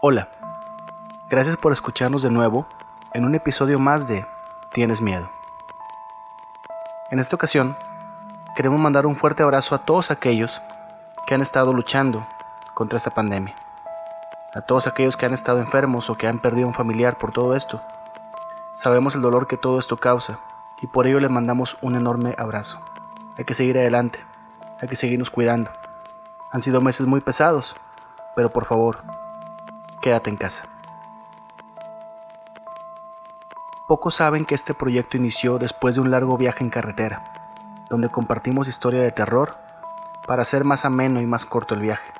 Hola, gracias por escucharnos de nuevo en un episodio más de Tienes Miedo. En esta ocasión, queremos mandar un fuerte abrazo a todos aquellos que han estado luchando contra esta pandemia, a todos aquellos que han estado enfermos o que han perdido un familiar por todo esto. Sabemos el dolor que todo esto causa y por ello les mandamos un enorme abrazo. Hay que seguir adelante, hay que seguirnos cuidando. Han sido meses muy pesados, pero por favor, quédate en casa. Pocos saben que este proyecto inició después de un largo viaje en carretera, donde compartimos historia de terror para hacer más ameno y más corto el viaje.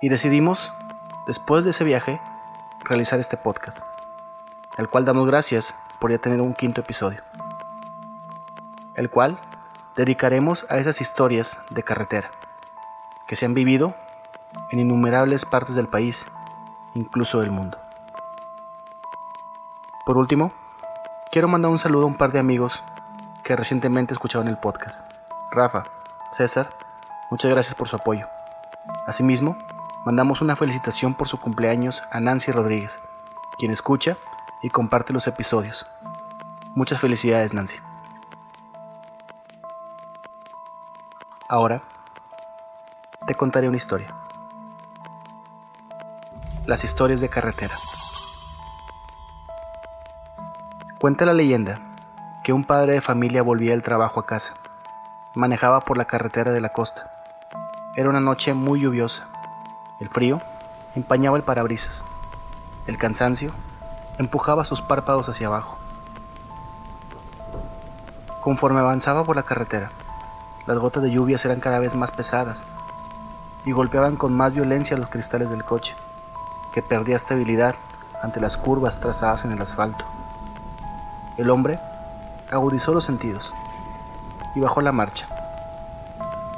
Y decidimos, después de ese viaje, realizar este podcast, el cual damos gracias por ya tener un quinto episodio, el cual dedicaremos a esas historias de carretera que se han vivido en innumerables partes del país incluso del mundo. Por último, quiero mandar un saludo a un par de amigos que recientemente escucharon el podcast. Rafa, César, muchas gracias por su apoyo. Asimismo, mandamos una felicitación por su cumpleaños a Nancy Rodríguez, quien escucha y comparte los episodios. Muchas felicidades, Nancy. Ahora, te contaré una historia las historias de carretera. Cuenta la leyenda que un padre de familia volvía del trabajo a casa. Manejaba por la carretera de la costa. Era una noche muy lluviosa. El frío empañaba el parabrisas. El cansancio empujaba sus párpados hacia abajo. Conforme avanzaba por la carretera, las gotas de lluvia eran cada vez más pesadas y golpeaban con más violencia los cristales del coche que perdía estabilidad ante las curvas trazadas en el asfalto. El hombre agudizó los sentidos y bajó la marcha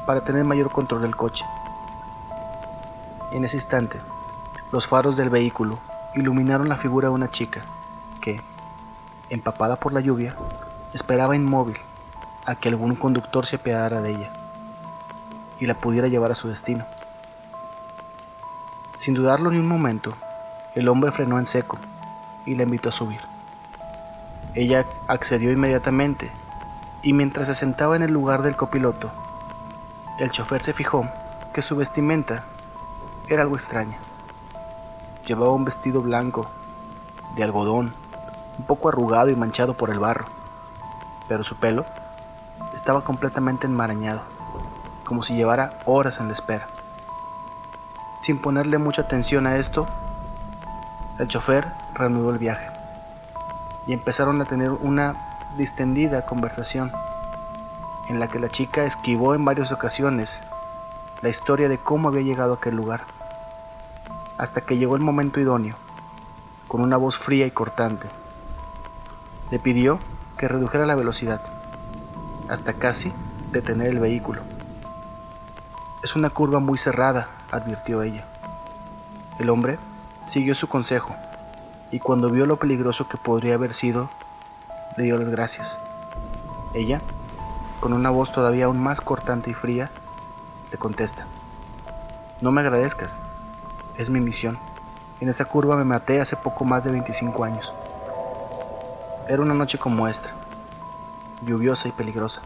para tener mayor control del coche. En ese instante, los faros del vehículo iluminaron la figura de una chica que, empapada por la lluvia, esperaba inmóvil a que algún conductor se apiadara de ella y la pudiera llevar a su destino. Sin dudarlo ni un momento, el hombre frenó en seco y la invitó a subir. Ella accedió inmediatamente y mientras se sentaba en el lugar del copiloto, el chofer se fijó que su vestimenta era algo extraña. Llevaba un vestido blanco, de algodón, un poco arrugado y manchado por el barro, pero su pelo estaba completamente enmarañado, como si llevara horas en la espera. Sin ponerle mucha atención a esto, el chofer reanudó el viaje y empezaron a tener una distendida conversación en la que la chica esquivó en varias ocasiones la historia de cómo había llegado a aquel lugar, hasta que llegó el momento idóneo, con una voz fría y cortante. Le pidió que redujera la velocidad, hasta casi detener el vehículo. Es una curva muy cerrada, advirtió ella. El hombre siguió su consejo y cuando vio lo peligroso que podría haber sido, le dio las gracias. Ella, con una voz todavía aún más cortante y fría, le contesta, no me agradezcas, es mi misión. En esa curva me maté hace poco más de 25 años. Era una noche como esta, lluviosa y peligrosa.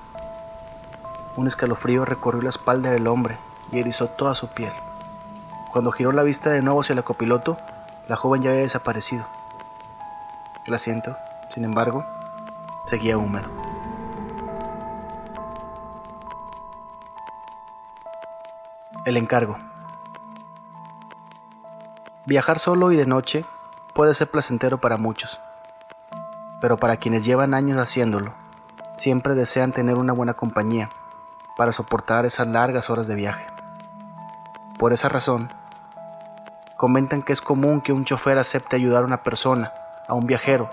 Un escalofrío recorrió la espalda del hombre y erizó toda su piel. Cuando giró la vista de nuevo hacia el copiloto, la joven ya había desaparecido. El asiento, sin embargo, seguía húmedo. El encargo. Viajar solo y de noche puede ser placentero para muchos, pero para quienes llevan años haciéndolo, siempre desean tener una buena compañía para soportar esas largas horas de viaje. Por esa razón, comentan que es común que un chofer acepte ayudar a una persona, a un viajero,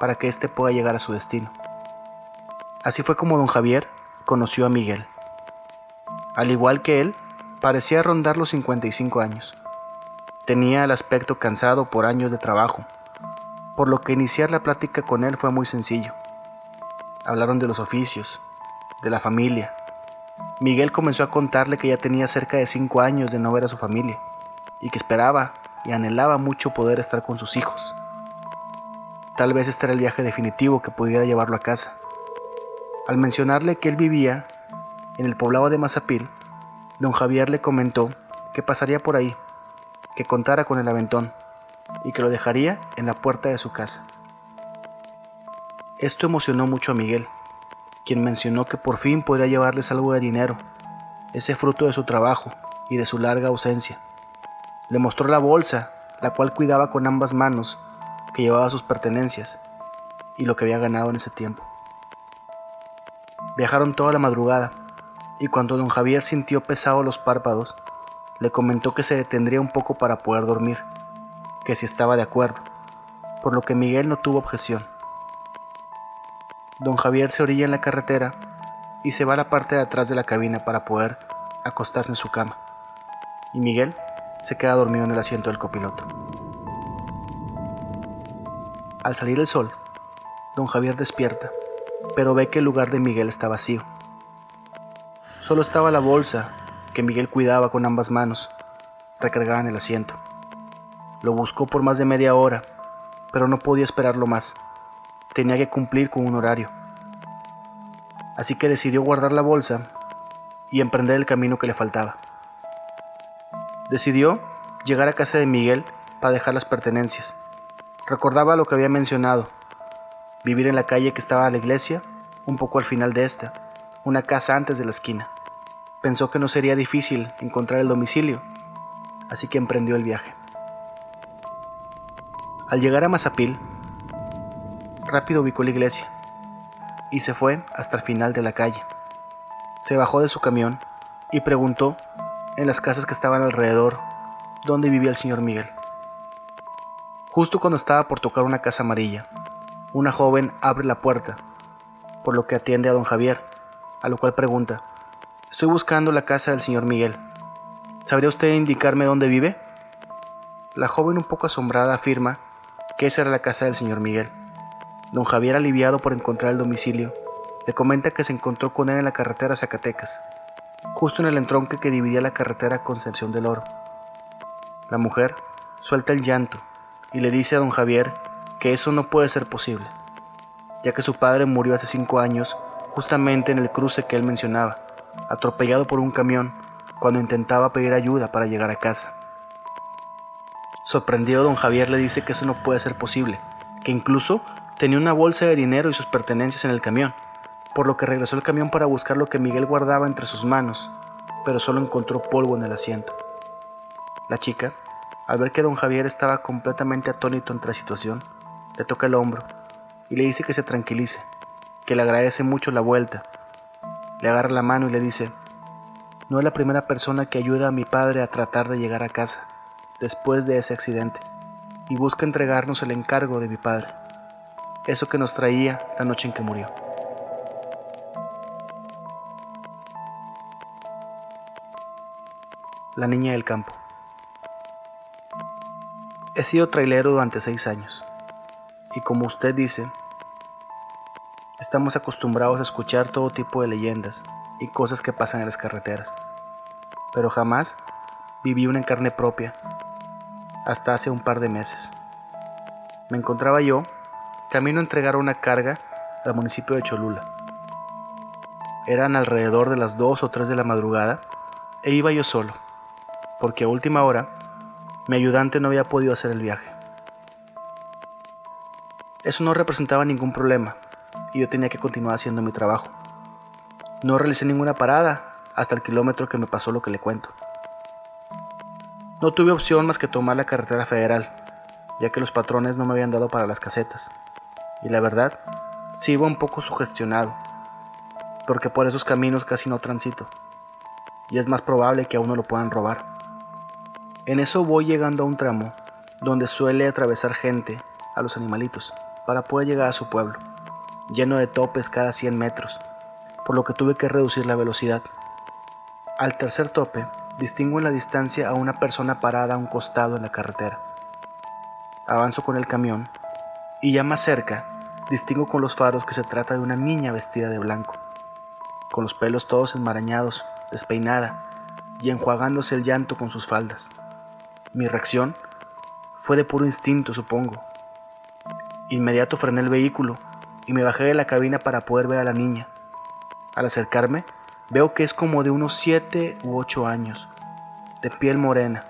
para que éste pueda llegar a su destino. Así fue como don Javier conoció a Miguel. Al igual que él, parecía rondar los 55 años. Tenía el aspecto cansado por años de trabajo, por lo que iniciar la plática con él fue muy sencillo. Hablaron de los oficios, de la familia, Miguel comenzó a contarle que ya tenía cerca de cinco años de no ver a su familia y que esperaba y anhelaba mucho poder estar con sus hijos. Tal vez este era el viaje definitivo que pudiera llevarlo a casa. Al mencionarle que él vivía en el poblado de Mazapil, don Javier le comentó que pasaría por ahí, que contara con el aventón y que lo dejaría en la puerta de su casa. Esto emocionó mucho a Miguel, quien mencionó que por fin podría llevarles algo de dinero, ese fruto de su trabajo y de su larga ausencia. Le mostró la bolsa, la cual cuidaba con ambas manos, que llevaba sus pertenencias y lo que había ganado en ese tiempo. Viajaron toda la madrugada, y cuando don Javier sintió pesados los párpados, le comentó que se detendría un poco para poder dormir, que si estaba de acuerdo, por lo que Miguel no tuvo objeción. Don Javier se orilla en la carretera y se va a la parte de atrás de la cabina para poder acostarse en su cama, y Miguel se queda dormido en el asiento del copiloto. Al salir el sol, don Javier despierta, pero ve que el lugar de Miguel está vacío. Solo estaba la bolsa que Miguel cuidaba con ambas manos, recargada en el asiento. Lo buscó por más de media hora, pero no podía esperarlo más. Tenía que cumplir con un horario. Así que decidió guardar la bolsa y emprender el camino que le faltaba. Decidió llegar a casa de Miguel para dejar las pertenencias. Recordaba lo que había mencionado, vivir en la calle que estaba a la iglesia, un poco al final de esta, una casa antes de la esquina. Pensó que no sería difícil encontrar el domicilio, así que emprendió el viaje. Al llegar a Mazapil, rápido ubicó la iglesia y se fue hasta el final de la calle. Se bajó de su camión y preguntó en las casas que estaban alrededor dónde vivía el señor Miguel. Justo cuando estaba por tocar una casa amarilla, una joven abre la puerta, por lo que atiende a don Javier, a lo cual pregunta, Estoy buscando la casa del señor Miguel. ¿Sabría usted indicarme dónde vive? La joven un poco asombrada afirma que esa era la casa del señor Miguel. Don Javier, aliviado por encontrar el domicilio, le comenta que se encontró con él en la carretera Zacatecas, justo en el entronque que dividía la carretera Concepción del Oro. La mujer suelta el llanto y le dice a don Javier que eso no puede ser posible, ya que su padre murió hace cinco años justamente en el cruce que él mencionaba atropellado por un camión cuando intentaba pedir ayuda para llegar a casa. Sorprendido, don Javier le dice que eso no puede ser posible, que incluso tenía una bolsa de dinero y sus pertenencias en el camión, por lo que regresó al camión para buscar lo que Miguel guardaba entre sus manos, pero solo encontró polvo en el asiento. La chica, al ver que don Javier estaba completamente atónito ante la situación, le toca el hombro y le dice que se tranquilice, que le agradece mucho la vuelta le agarra la mano y le dice, no es la primera persona que ayuda a mi padre a tratar de llegar a casa después de ese accidente y busca entregarnos el encargo de mi padre, eso que nos traía la noche en que murió. La niña del campo. He sido trailero durante seis años y como usted dice, Estamos acostumbrados a escuchar todo tipo de leyendas y cosas que pasan en las carreteras, pero jamás viví una en carne propia, hasta hace un par de meses. Me encontraba yo camino a entregar una carga al municipio de Cholula. Eran alrededor de las 2 o 3 de la madrugada e iba yo solo, porque a última hora mi ayudante no había podido hacer el viaje. Eso no representaba ningún problema, y yo tenía que continuar haciendo mi trabajo. No realicé ninguna parada hasta el kilómetro que me pasó lo que le cuento. No tuve opción más que tomar la carretera federal, ya que los patrones no me habían dado para las casetas. Y la verdad, sí iba un poco sugestionado, porque por esos caminos casi no transito, y es más probable que a uno lo puedan robar. En eso voy llegando a un tramo donde suele atravesar gente a los animalitos para poder llegar a su pueblo lleno de topes cada 100 metros, por lo que tuve que reducir la velocidad. Al tercer tope, distingo en la distancia a una persona parada a un costado en la carretera. Avanzo con el camión y ya más cerca, distingo con los faros que se trata de una niña vestida de blanco, con los pelos todos enmarañados, despeinada y enjuagándose el llanto con sus faldas. Mi reacción Fue de puro instinto, supongo. Inmediato frené el vehículo y me bajé de la cabina para poder ver a la niña. Al acercarme, veo que es como de unos 7 u 8 años, de piel morena.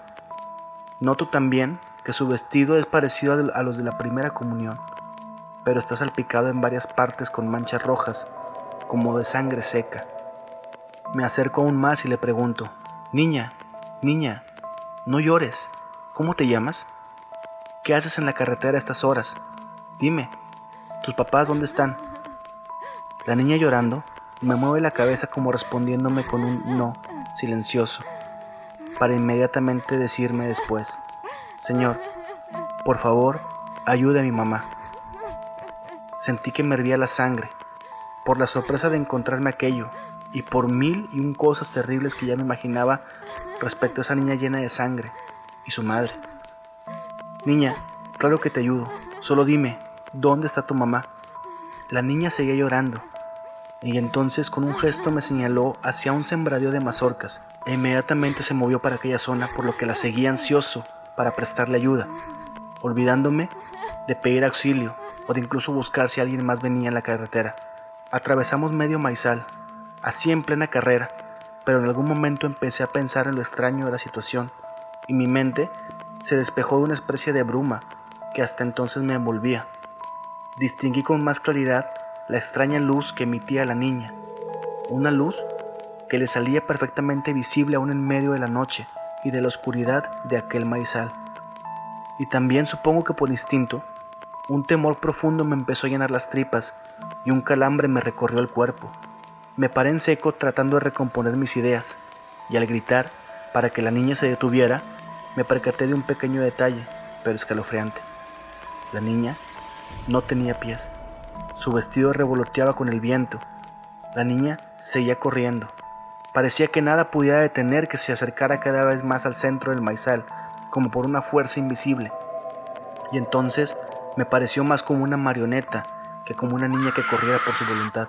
Noto también que su vestido es parecido a los de la primera comunión, pero está salpicado en varias partes con manchas rojas, como de sangre seca. Me acerco aún más y le pregunto, Niña, niña, no llores, ¿cómo te llamas? ¿Qué haces en la carretera a estas horas? Dime, ¿tus papás dónde están? La niña llorando me mueve la cabeza como respondiéndome con un no silencioso, para inmediatamente decirme después, Señor, por favor, ayude a mi mamá. Sentí que me hervía la sangre, por la sorpresa de encontrarme aquello, y por mil y un cosas terribles que ya me imaginaba respecto a esa niña llena de sangre y su madre. Niña, claro que te ayudo, solo dime, ¿dónde está tu mamá? La niña seguía llorando, y entonces con un gesto me señaló hacia un sembradío de mazorcas, e inmediatamente se movió para aquella zona, por lo que la seguía ansioso para prestarle ayuda, olvidándome de pedir auxilio o de incluso buscar si alguien más venía en la carretera. Atravesamos medio maizal, así en plena carrera, pero en algún momento empecé a pensar en lo extraño de la situación y mi mente se despejó de una especie de bruma que hasta entonces me envolvía. Distinguí con más claridad la extraña luz que emitía la niña, una luz que le salía perfectamente visible aún en medio de la noche y de la oscuridad de aquel maizal. Y también supongo que por instinto, un temor profundo me empezó a llenar las tripas y un calambre me recorrió el cuerpo. Me paré en seco tratando de recomponer mis ideas, y al gritar para que la niña se detuviera, me percaté de un pequeño detalle, pero escalofriante. La niña no tenía pies. Su vestido revoloteaba con el viento. La niña seguía corriendo, Parecía que nada pudiera detener que se acercara cada vez más al centro del maizal, como por una fuerza invisible. Y entonces me pareció más como una marioneta que como una niña que corriera por su voluntad.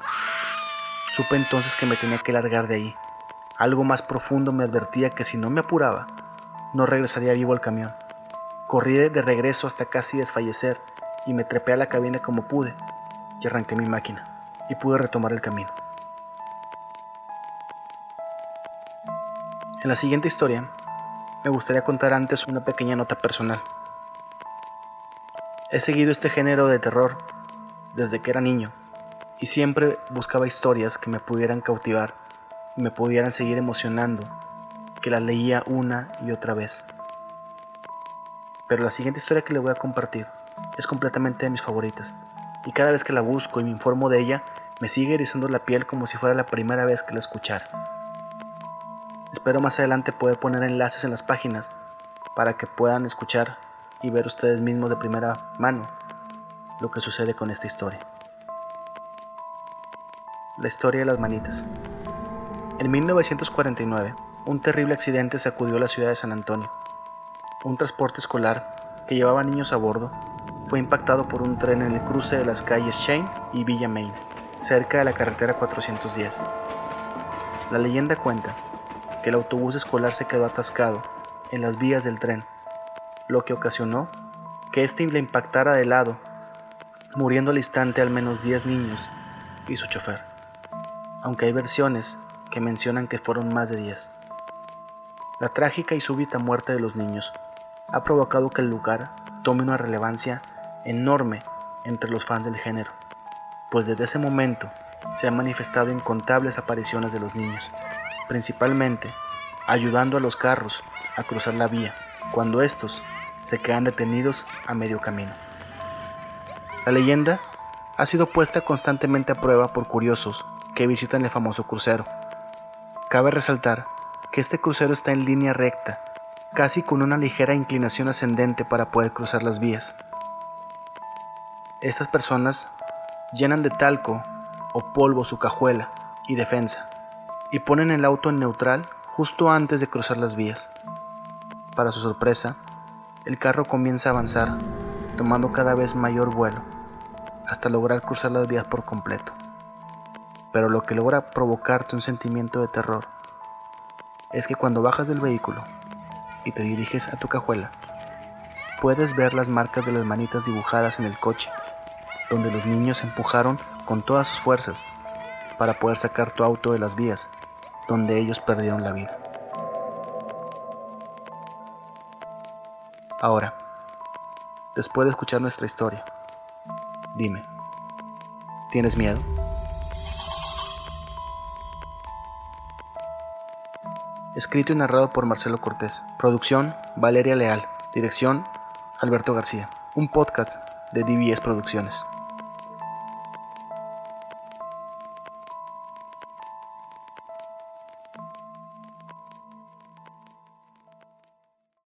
Supe entonces que me tenía que largar de ahí. Algo más profundo me advertía que si no me apuraba, no regresaría vivo al camión. Corrí de regreso hasta casi desfallecer y me trepé a la cabina como pude y arranqué mi máquina y pude retomar el camino. En la siguiente historia, me gustaría contar antes una pequeña nota personal. He seguido este género de terror desde que era niño y siempre buscaba historias que me pudieran cautivar y me pudieran seguir emocionando, que las leía una y otra vez. Pero la siguiente historia que le voy a compartir es completamente de mis favoritas y cada vez que la busco y me informo de ella, me sigue erizando la piel como si fuera la primera vez que la escuchara. Espero más adelante poder poner enlaces en las páginas para que puedan escuchar y ver ustedes mismos de primera mano lo que sucede con esta historia. La historia de las manitas. En 1949, un terrible accidente sacudió la ciudad de San Antonio. Un transporte escolar que llevaba niños a bordo fue impactado por un tren en el cruce de las calles Shane y Villa Main, cerca de la carretera 410. La leyenda cuenta que el autobús escolar se quedó atascado en las vías del tren, lo que ocasionó que éste le impactara de lado, muriendo al instante al menos 10 niños y su chofer, aunque hay versiones que mencionan que fueron más de 10. La trágica y súbita muerte de los niños ha provocado que el lugar tome una relevancia enorme entre los fans del género, pues desde ese momento se han manifestado incontables apariciones de los niños principalmente ayudando a los carros a cruzar la vía cuando estos se quedan detenidos a medio camino. La leyenda ha sido puesta constantemente a prueba por curiosos que visitan el famoso crucero. Cabe resaltar que este crucero está en línea recta, casi con una ligera inclinación ascendente para poder cruzar las vías. Estas personas llenan de talco o polvo su cajuela y defensa y ponen el auto en neutral justo antes de cruzar las vías. Para su sorpresa, el carro comienza a avanzar, tomando cada vez mayor vuelo, hasta lograr cruzar las vías por completo. Pero lo que logra provocarte un sentimiento de terror es que cuando bajas del vehículo y te diriges a tu cajuela, puedes ver las marcas de las manitas dibujadas en el coche, donde los niños empujaron con todas sus fuerzas para poder sacar tu auto de las vías, donde ellos perdieron la vida. Ahora, después de escuchar nuestra historia, dime, ¿tienes miedo? Escrito y narrado por Marcelo Cortés. Producción, Valeria Leal. Dirección, Alberto García. Un podcast de DBS Producciones.